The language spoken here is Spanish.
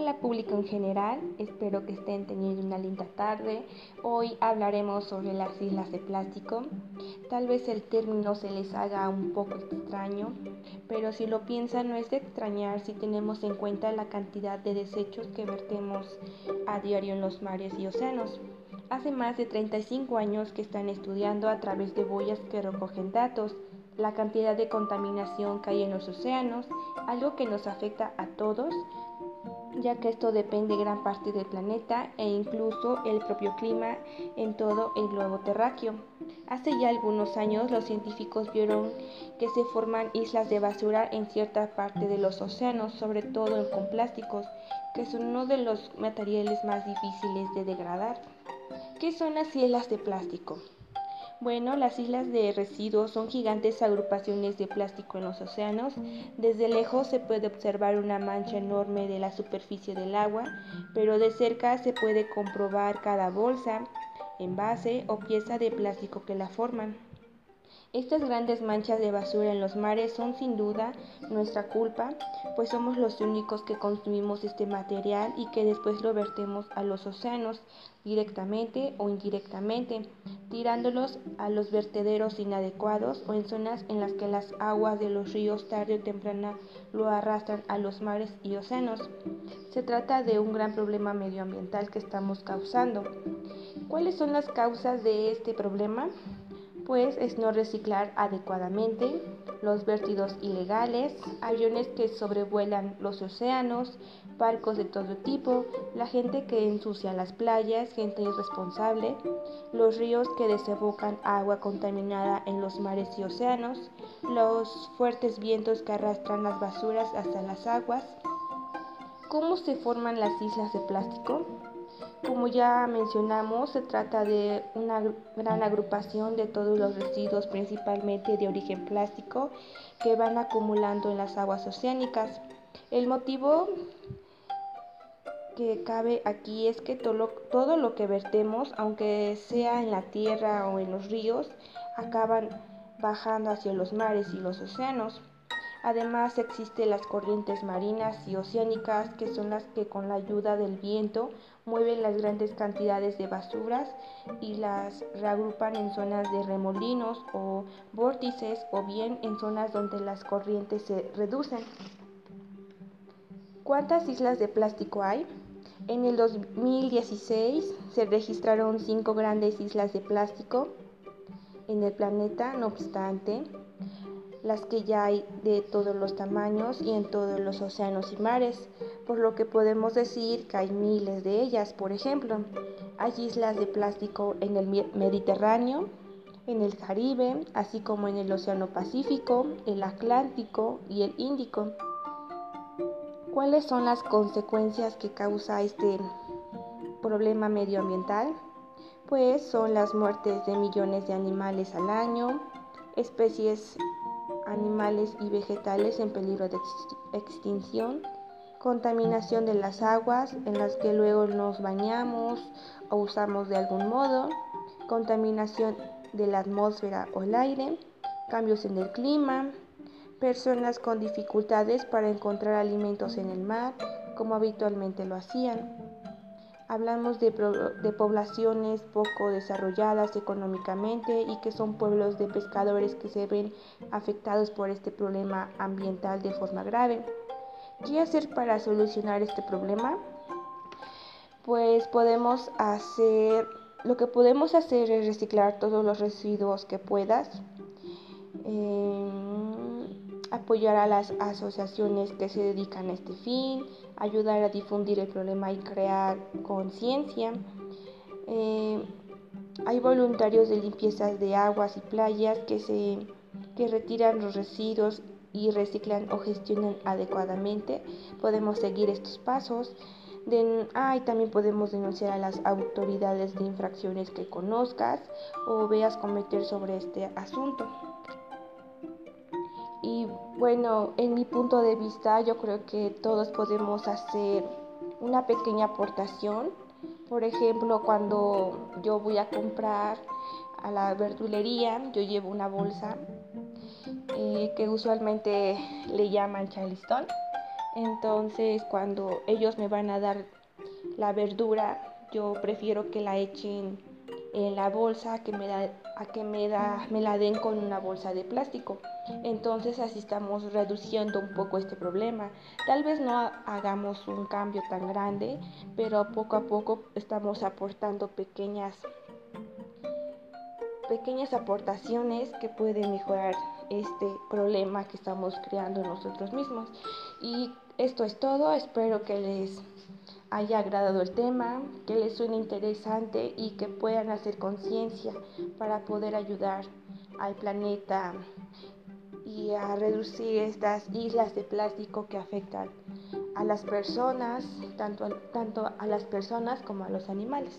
Hola público en general, espero que estén teniendo una linda tarde. Hoy hablaremos sobre las islas de plástico. Tal vez el término se les haga un poco extraño, pero si lo piensan no es de extrañar si tenemos en cuenta la cantidad de desechos que vertemos a diario en los mares y océanos. Hace más de 35 años que están estudiando a través de boyas que recogen datos la cantidad de contaminación que hay en los océanos, algo que nos afecta a todos ya que esto depende gran parte del planeta e incluso el propio clima en todo el globo terráqueo. Hace ya algunos años los científicos vieron que se forman islas de basura en cierta parte de los océanos, sobre todo con plásticos, que son uno de los materiales más difíciles de degradar. ¿Qué son las islas de plástico? Bueno, las islas de residuos son gigantes agrupaciones de plástico en los océanos. Desde lejos se puede observar una mancha enorme de la superficie del agua, pero de cerca se puede comprobar cada bolsa, envase o pieza de plástico que la forman. Estas grandes manchas de basura en los mares son sin duda nuestra culpa, pues somos los únicos que consumimos este material y que después lo vertemos a los océanos directamente o indirectamente, tirándolos a los vertederos inadecuados o en zonas en las que las aguas de los ríos tarde o temprano lo arrastran a los mares y océanos. Se trata de un gran problema medioambiental que estamos causando. ¿Cuáles son las causas de este problema? Pues es no reciclar adecuadamente, los vertidos ilegales, aviones que sobrevuelan los océanos, barcos de todo tipo, la gente que ensucia las playas, gente irresponsable, los ríos que desembocan agua contaminada en los mares y océanos, los fuertes vientos que arrastran las basuras hasta las aguas. ¿Cómo se forman las islas de plástico? Como ya mencionamos, se trata de una gran agrupación de todos los residuos, principalmente de origen plástico, que van acumulando en las aguas oceánicas. El motivo que cabe aquí es que todo lo, que vertemos, aunque sea en la tierra o en los ríos, acaban bajando hacia los mares y los océanos. Además existen las corrientes marinas y oceánicas que son las que con la ayuda del viento mueven las grandes cantidades de basuras y las reagrupan en zonas de remolinos o vórtices o bien en zonas donde las corrientes se reducen. ¿Cuántas islas de plástico hay? En el 2016 se registraron cinco grandes islas de plástico en el planeta, no obstante, las que ya hay de todos los tamaños y en todos los océanos y mares, por lo que podemos decir que hay miles de ellas. Por ejemplo, hay islas de plástico en el Mediterráneo, en el Caribe, así como en el Océano Pacífico, el Atlántico y el Índico. ¿Cuáles son las consecuencias que causa este problema medioambiental? Pues son las muertes de millones de animales al año, especies animales y vegetales en peligro de extinción, contaminación de las aguas en las que luego nos bañamos o usamos de algún modo, contaminación de la atmósfera o el aire, cambios en el clima, personas con dificultades para encontrar alimentos en el mar como habitualmente lo hacían. Hablamos de, poblaciones poco desarrolladas económicamente y que son pueblos de pescadores que se ven afectados por este problema ambiental de forma grave. ¿Qué hacer para solucionar este problema? Pues podemos hacer, lo que podemos hacer es reciclar todos los residuos que puedas. Eh, apoyar a las asociaciones que se dedican a este fin, ayudar a difundir el problema y crear conciencia. Eh, hay voluntarios de limpiezas de aguas y playas que, se, que retiran los residuos y reciclan o gestionan adecuadamente. Podemos seguir estos pasos. ah, también podemos denunciar a las autoridades de infracciones que conozcas o veas cometer sobre este asunto. Y bueno, en mi punto de vista, yo creo que todos podemos hacer una pequeña aportación. Por ejemplo, cuando yo voy a comprar a la verdulería, yo llevo una bolsa eh, que usualmente le llaman charlistón. Entonces cuando ellos me van a dar la verdura, yo prefiero que la echen en la bolsa que me la, a que me, da, me la den con una bolsa de plástico. Entonces así estamos reduciendo un poco este problema. Tal vez no hagamos un cambio tan grande, pero poco a poco estamos aportando pequeñas pequeñas aportaciones que pueden mejorar este problema que estamos creando nosotros mismos. Y esto es todo, espero que les haya agradado el tema, que les suene interesante y que puedan hacer conciencia para poder ayudar al planeta y a reducir estas islas de plástico que afectan a las personas, tanto, tanto a las personas como a los animales.